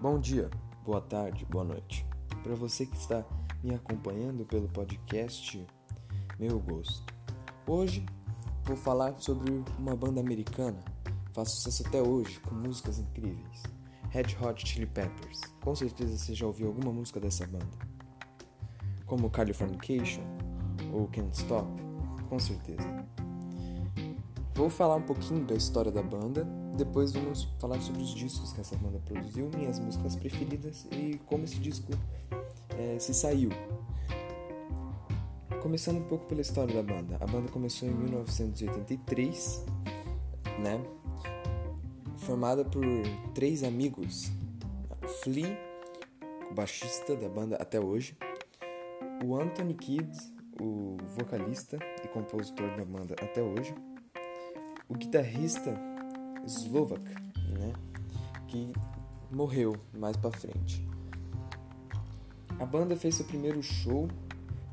Bom dia, boa tarde, boa noite. Para você que está me acompanhando pelo podcast Meu Gosto. Hoje vou falar sobre uma banda americana, faz sucesso até hoje, com músicas incríveis. Red Hot Chili Peppers. Com certeza você já ouviu alguma música dessa banda. Como Californication ou Can't Stop, com certeza. Vou falar um pouquinho da história da banda, depois vamos falar sobre os discos que essa banda produziu, minhas músicas preferidas e como esse disco é, se saiu. Começando um pouco pela história da banda. A banda começou em 1983, né? Formada por três amigos: Flea, o baixista da banda até hoje, o Anthony Kidd, o vocalista e compositor da banda até hoje, o guitarrista Slovak, né, que morreu mais para frente. A banda fez seu primeiro show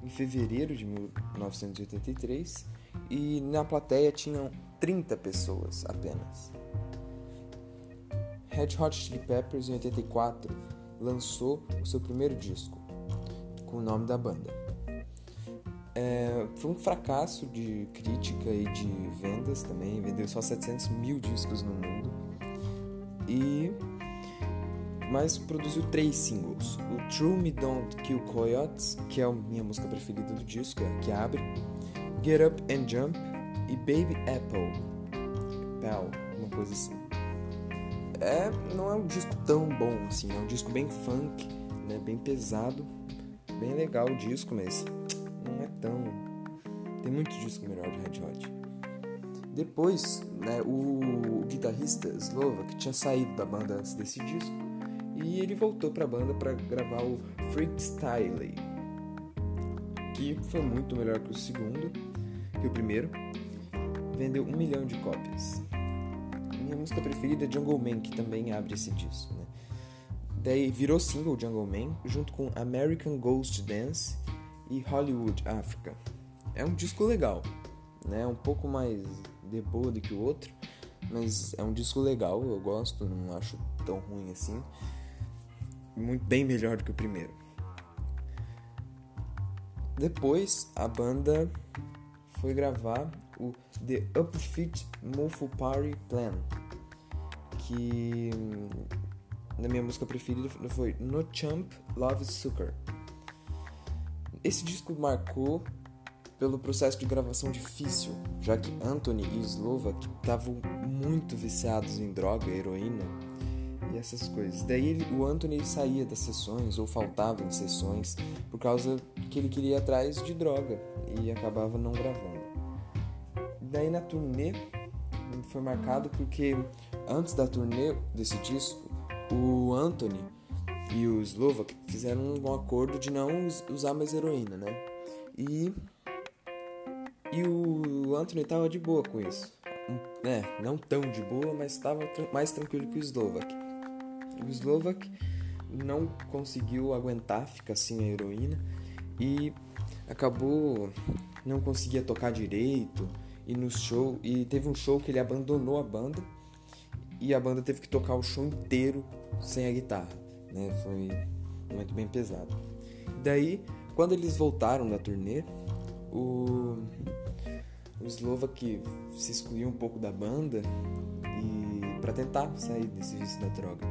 em fevereiro de 1983 e na plateia tinham 30 pessoas apenas. Red Hot Chili Peppers em 84 lançou o seu primeiro disco com o nome da banda. É, foi um fracasso de crítica e de vendas também. Vendeu só 700 mil discos no mundo. E mas produziu três singles: o True Me Don't Kill Coyotes, que é a minha música preferida do disco, é que abre, Get Up and Jump e Baby Apple, uma coisa assim. É, não é um disco tão bom assim, é um disco bem funk, né, bem pesado, bem legal o disco, mas não é tão. Tem muito disco melhor de Red Hot. Depois, né, o, o guitarrista Slovak tinha saído da banda antes desse disco e ele voltou para a banda para gravar o Freestyle, que foi muito melhor que o segundo, que o primeiro. Vendeu um milhão de cópias. Minha música preferida é Jungle Man, que também abre esse disco. Né? Daí virou single Jungle Man, junto com American Ghost Dance e Hollywood Africa. É um disco legal, né? Um pouco mais de boa do que o outro, mas é um disco legal, eu gosto, não acho tão ruim assim. Muito bem melhor do que o primeiro. Depois a banda foi gravar o The Upfit Mofo Party Plan, que na minha música preferida foi No Champ Love Sucker. Esse disco marcou pelo processo de gravação difícil, já que Anthony e Slovak estavam muito viciados em droga, heroína e essas coisas. Daí ele, o Anthony saía das sessões ou faltava em sessões por causa que ele queria ir atrás de droga e acabava não gravando. Daí na turnê foi marcado porque antes da turnê desse disco, o Anthony e o Slovak fizeram um acordo de não usar mais heroína, né? E e o Anthony tava de boa com isso. É, não tão de boa, mas estava mais tranquilo que o Slovak. O Slovak não conseguiu aguentar ficar sem a heroína e acabou não conseguia tocar direito e no show e teve um show que ele abandonou a banda e a banda teve que tocar o show inteiro sem a guitarra né? Foi muito bem pesado. Daí, quando eles voltaram da turnê, o, o Slovak se excluiu um pouco da banda e para tentar sair desse vício da droga.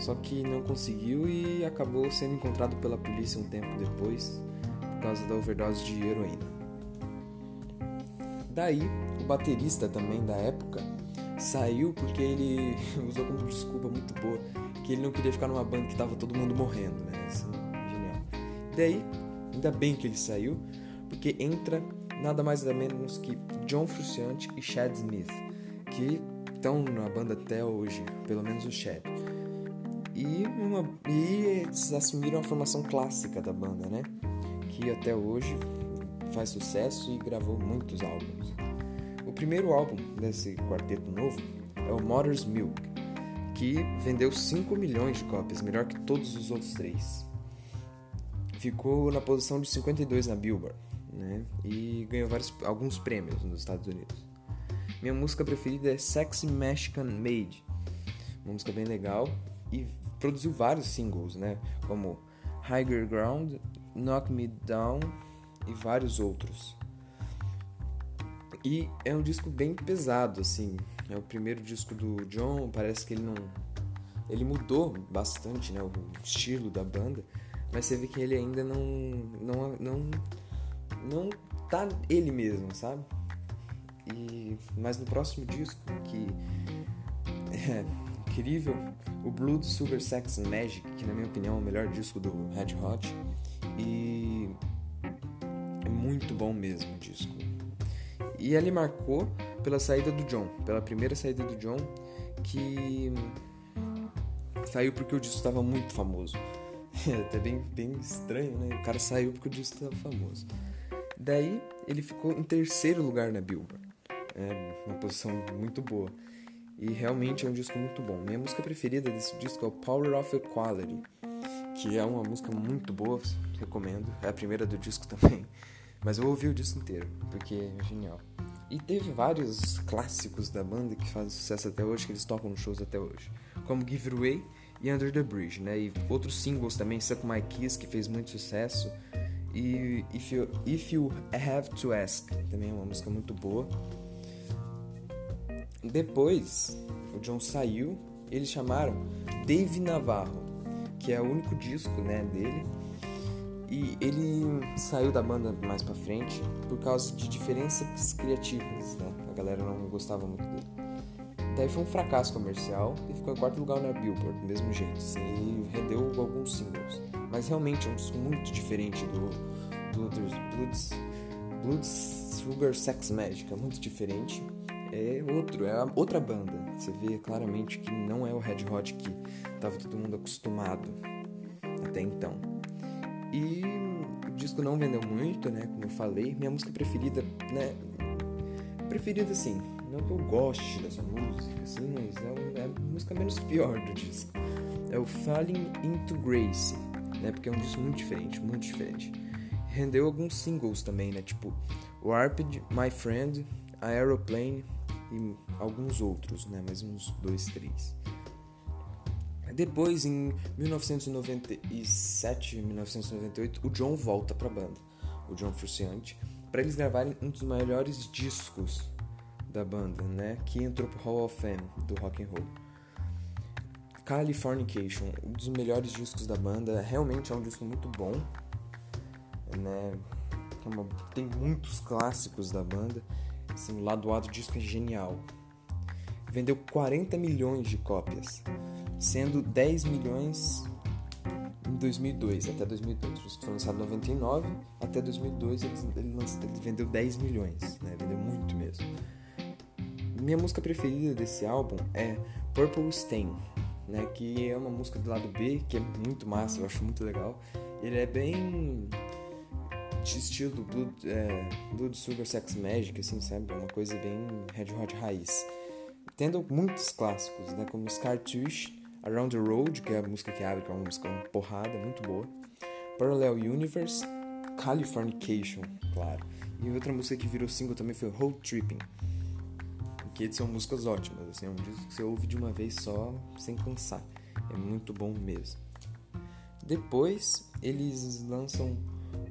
Só que não conseguiu e acabou sendo encontrado pela polícia um tempo depois por causa da overdose de heroína. Daí, o baterista também da época saiu porque ele usou como desculpa muito boa que ele não queria ficar numa banda que tava todo mundo morrendo, né? Isso é genial. Daí, ainda bem que ele saiu, porque entra nada mais nada menos que John Frusciante e Chad Smith, que estão na banda até hoje, pelo menos o Chad. E, uma, e eles assumiram a formação clássica da banda, né? Que até hoje faz sucesso e gravou muitos álbuns. O primeiro álbum desse quarteto novo é o Mother's Milk, que vendeu 5 milhões de cópias, melhor que todos os outros três. Ficou na posição de 52 na Billboard, né? E ganhou vários, alguns prêmios nos Estados Unidos. Minha música preferida é Sexy Mexican Maid, uma música bem legal e produziu vários singles, né? Como Higher Ground, Knock Me Down e vários outros. E é um disco bem pesado, assim. É o primeiro disco do John, parece que ele não. Ele mudou bastante, né? O estilo da banda. Mas você vê que ele ainda não. Não. Não, não tá ele mesmo, sabe? E, mas no próximo disco, que é incrível, o Blood Sugar Sex Magic, que na minha opinião é o melhor disco do Red Hot. E é muito bom mesmo o disco. E ele marcou pela saída do John, pela primeira saída do John, que saiu porque o disco estava muito famoso. É até bem, bem estranho, né? O cara saiu porque o disco estava famoso. Daí ele ficou em terceiro lugar na Billboard. É uma posição muito boa. E realmente é um disco muito bom. Minha música preferida desse disco é o Power of Equality, que é uma música muito boa, recomendo. É a primeira do disco também. Mas eu ouvi o disco inteiro, porque é genial. E teve vários clássicos da banda que fazem sucesso até hoje, que eles tocam nos shows até hoje. Como Give It Away e Under the Bridge, né? E outros singles também, Suck My Kiss, que fez muito sucesso. E If You, If you Have to Ask, também é uma música muito boa. Depois, o John saiu, eles chamaram Dave Navarro, que é o único disco né, dele. E ele saiu da banda mais pra frente por causa de diferenças criativas, né? A galera não gostava muito dele. Daí foi um fracasso comercial e ficou em quarto lugar na Billboard, do mesmo jeito, assim, e rendeu alguns singles. Mas realmente é um disco muito diferente do, do, dos Bloods, Bloods Sugar Sex Magic, é muito diferente é outro, é outra banda. Você vê claramente que não é o Red Hot que tava todo mundo acostumado até então. E o disco não vendeu muito, né? Como eu falei. Minha música preferida, né? Preferida assim, não que eu goste dessa música, assim, mas é, é a música menos pior do disco. É o Falling into Grace, né? Porque é um disco muito diferente, muito diferente. Rendeu alguns singles também, né? Tipo Warped, My Friend, Aeroplane, e alguns outros, né? Mais uns dois, três. Depois, em 1997, 1998, o John volta para a banda, o John Frusciante, para eles gravarem um dos maiores discos da banda, né? Que entrou pro Hall of Fame do rock and roll. Californication, um dos melhores discos da banda, realmente é um disco muito bom, né? Tem muitos clássicos da banda Assim, o lado do disco é genial. Vendeu 40 milhões de cópias, sendo 10 milhões em 2002, até 2002. O disco foi lançado em 99, até 2002 ele, ele, ele vendeu 10 milhões, né? vendeu muito mesmo. Minha música preferida desse álbum é Purple Stain, né? que é uma música do lado B, que é muito massa, eu acho muito legal. Ele é bem de estilo Blood, é, Sugar Sex Magic, assim, sabe? É uma coisa bem Red Hot raiz. Tendo muitos clássicos, né? Como Scartouche, Around the Road, que é a música que abre, que é uma música uma porrada, muito boa. Parallel Universe, Californication, claro. E outra música que virou single também foi Road Tripping. Que são músicas ótimas, assim, é um disco que você ouve de uma vez só, sem cansar. É muito bom mesmo. Depois, eles lançam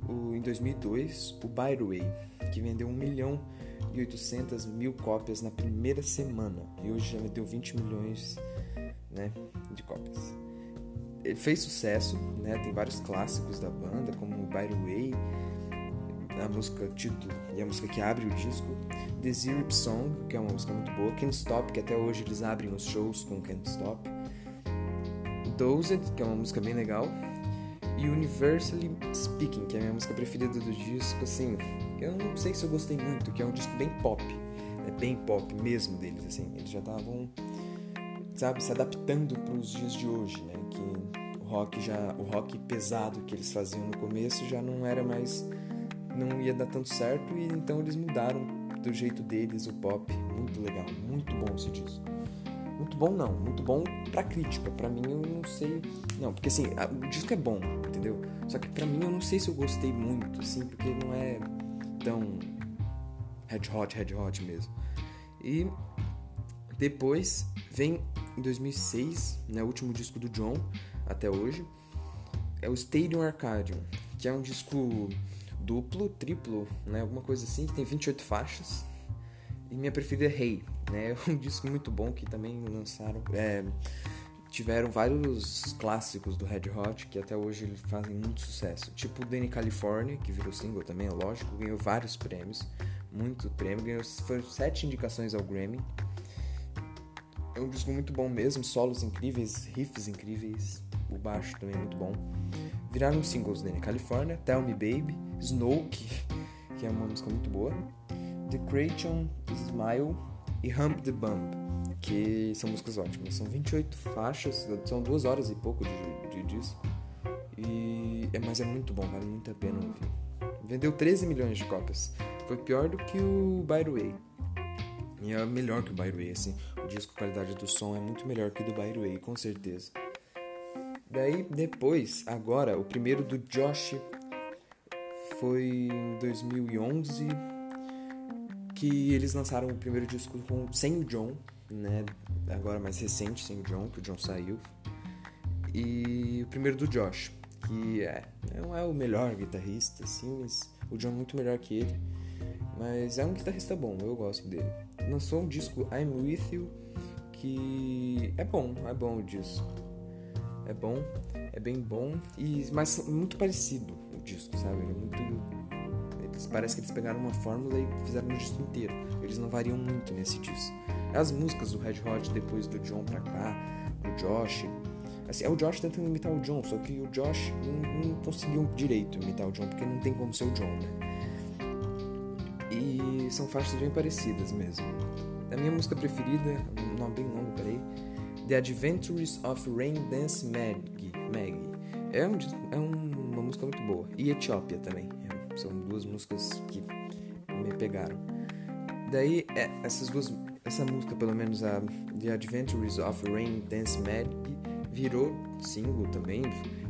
o, em 2002 o By the Way, que vendeu 1 milhão e 800 mil cópias na primeira semana e hoje já vendeu 20 milhões né, de cópias. Ele fez sucesso, né, tem vários clássicos da banda, como By the Way, a música título e a música que abre o disco, The Song, que é uma música muito boa, Can't Stop, que até hoje eles abrem os shows com Can't Stop, Dozed, que é uma música bem legal, e Universally Speaking, que é a minha música preferida do disco, assim, eu não sei se eu gostei muito, que é um disco bem pop, é bem pop mesmo deles, assim, eles já estavam, sabe, se adaptando para os dias de hoje, né, que o rock já, o rock pesado que eles faziam no começo já não era mais, não ia dar tanto certo e então eles mudaram do jeito deles o pop, muito legal, muito bom esse disco. Muito bom não, muito bom pra crítica. Pra mim eu não sei. Não, porque assim, o disco é bom, entendeu? Só que pra mim eu não sei se eu gostei muito, assim, porque não é tão red hot, red hot mesmo. E depois vem em 2006, né, o último disco do John até hoje. É o Stadium Arcadium, que é um disco duplo, triplo, né, alguma coisa assim, que tem 28 faixas. E minha preferida é Hey, né, é um disco muito bom que também lançaram. É, tiveram vários clássicos do Red Hot que até hoje fazem muito sucesso. Tipo o Danny California, que virou single também, é lógico, ganhou vários prêmios, muito prêmio, ganhou foram sete indicações ao Grammy. É um disco muito bom mesmo, solos incríveis, riffs incríveis, o baixo também é muito bom. Viraram singles Danny California, Tell Me Baby, Snow, que, que é uma música muito boa, The Creation, Smile e Hump the Bump que são músicas ótimas. São 28 faixas, são duas horas e pouco de, de disco. E, é, mas é muito bom, vale muito a pena ouvir. Vendeu 13 milhões de cópias. Foi pior do que o By The Way. E é melhor que o By The Way, assim. Disco, a qualidade do som é muito melhor que o do Way, com certeza. Daí, depois, agora, o primeiro do Josh foi em 2011 que eles lançaram o primeiro disco com, sem o John, né? Agora mais recente, sem o John, que o John saiu. E o primeiro do Josh, que é, não é o melhor guitarrista, assim, mas o John é muito melhor que ele. Mas é um guitarrista bom, eu gosto dele. Lançou um disco I'm With You, que é bom, é bom o disco. É bom, é bem bom, e mas muito parecido o disco, sabe? É muito eles, parece que eles pegaram uma fórmula e fizeram o disco inteiro. Eles não variam muito nesse disco. As músicas do Red Hot depois do John pra cá, do Josh. Assim, é o Josh tentando imitar o John, só que o Josh não, não conseguiu direito imitar o John, porque não tem como ser o John, né? E são faixas bem parecidas mesmo. A minha música preferida, um nome bem longo, peraí. The Adventures of Rain Dance Maggie. Maggie. É, um, é uma música muito boa. E Etiópia também. São duas músicas que me pegaram. Daí, é, essas duas essa música, pelo menos a The Adventures of Rain Dance Mad, virou single também.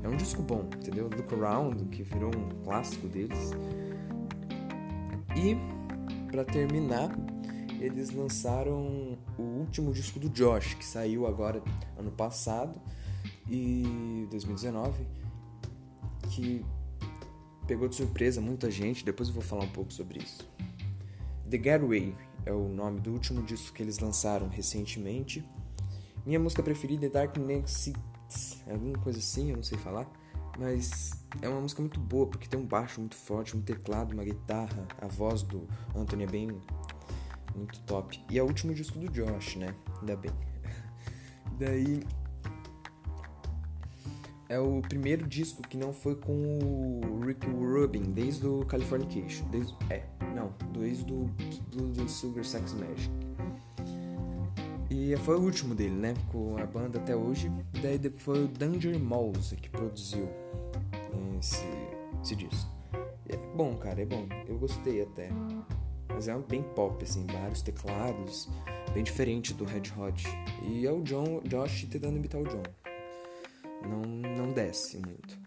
É um disco bom, entendeu? Look Around, que virou um clássico deles. E, para terminar, eles lançaram o último disco do Josh, que saiu agora ano passado, e 2019, que pegou de surpresa muita gente. Depois eu vou falar um pouco sobre isso. The Getaway é o nome do último disco que eles lançaram recentemente. Minha música preferida é Dark Six, alguma coisa assim, eu não sei falar, mas é uma música muito boa porque tem um baixo muito forte, um teclado, uma guitarra, a voz do Anthony é bem muito top. E é o último disco do Josh, né? Ainda bem. Daí é o primeiro disco que não foi com o Rick Rubin desde o Californication. Desde, é, não, desde o do Sugar Sex Magic. E foi o último dele, né? Com a banda até hoje. Daí foi o Danger Mouse que produziu esse, esse disco. E é bom, cara, é bom. Eu gostei até. Mas é bem pop, assim, vários teclados, bem diferente do Red Hot. E é o John, Josh tentando imitar o John não, não desce muito.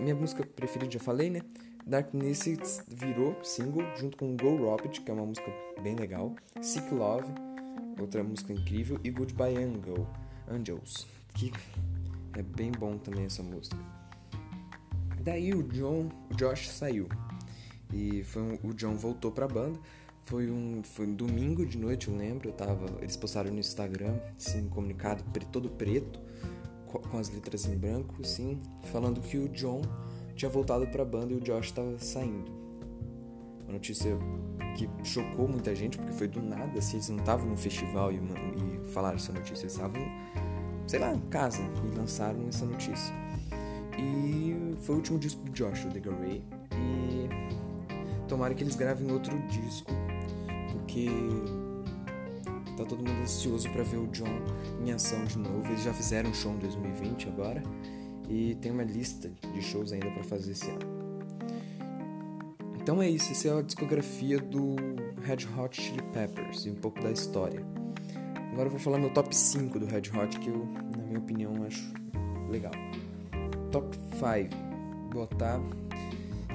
Minha música preferida, já falei, né? Darkness virou single junto com Go Robert, que é uma música bem legal, Sick Love, outra música incrível, e Goodbye Angel, Angels, que é bem bom também essa música. Daí o John, o Josh saiu e foi um, o John voltou pra banda. Foi um, foi um domingo de noite, eu lembro. Eu tava, eles postaram no Instagram, assim, um comunicado todo preto com as letras em branco, sim, falando que o John tinha voltado para a banda e o Josh estava saindo. Uma notícia que chocou muita gente, porque foi do nada, se eles não estavam num festival e, e falaram essa notícia, eles estavam, sei lá, em casa e lançaram essa notícia. E foi o último disco do Josh, o The Garray, e tomara que eles gravem outro disco, porque Tá todo mundo ansioso para ver o John em ação de novo. Eles já fizeram um show em 2020 agora e tem uma lista de shows ainda para fazer esse ano. Então é isso, essa é a discografia do Red Hot Chili Peppers e um pouco da história. Agora eu vou falar meu top 5 do Red Hot que eu, na minha opinião, acho legal. Top 5, botar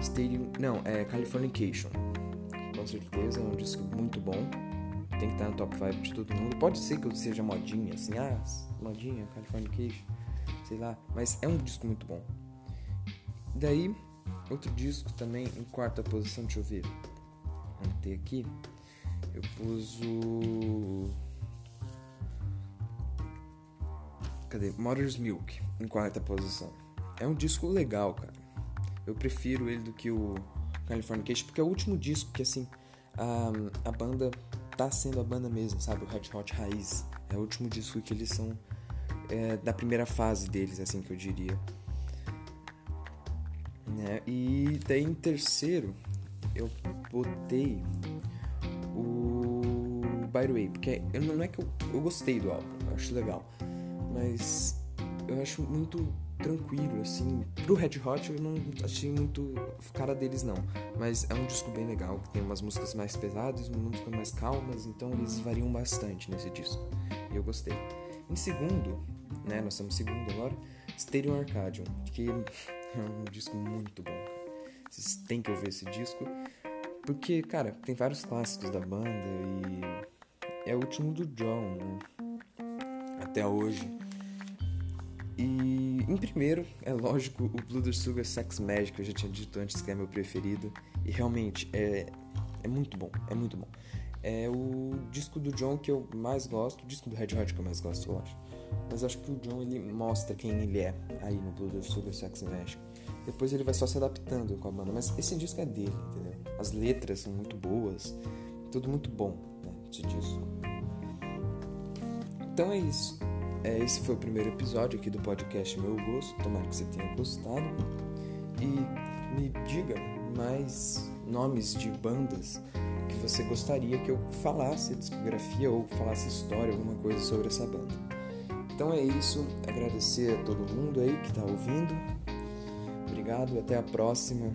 Stadium, não, é Californication. Com certeza é um disco muito bom tem que estar no top 5 de todo mundo. Pode ser que eu seja modinha, assim, ah, modinha, Californication, sei lá, mas é um disco muito bom. Daí, outro disco também em quarta posição, deixa eu ver. Vamos ter aqui. Eu pus o. Cadê? Mother's Milk em quarta posição. É um disco legal, cara. Eu prefiro ele do que o Californication, porque é o último disco que, assim, a, a banda tá sendo a banda mesmo, sabe? O Red Hot Raiz. É o último disco que eles são é, da primeira fase deles, assim que eu diria. Né? E daí em terceiro eu botei o By the Way, porque eu, não é que eu, eu gostei do álbum, eu acho legal, mas eu acho muito tranquilo, assim. Pro Red Hot eu não achei muito cara deles, não. Mas é um disco bem legal, que tem umas músicas mais pesadas, umas músicas mais calmas, então eles variam bastante nesse disco. E eu gostei. Em segundo, né, nós estamos em segundo agora, Stadium Arcadium, que é um disco muito bom. Vocês têm que ouvir esse disco, porque, cara, tem vários clássicos da banda e é o último do John, né? Até hoje. E em primeiro, é lógico, o Blue Sugar Sex Magic, eu já tinha dito antes que é meu preferido. E realmente é, é muito bom, é muito bom. É o disco do John que eu mais gosto, o disco do Red Hot que eu mais gosto, eu acho. Mas acho que o John ele mostra quem ele é aí no Blue Sugar Sex Magic. Depois ele vai só se adaptando com a banda, mas esse disco é dele, entendeu? As letras são muito boas, tudo muito bom, né, esse disco. Então é isso. É, esse foi o primeiro episódio aqui do podcast Meu Gosto. Tomara que você tenha gostado. E me diga mais nomes de bandas que você gostaria que eu falasse discografia ou falasse história, alguma coisa sobre essa banda. Então é isso. Agradecer a todo mundo aí que está ouvindo. Obrigado, até a próxima.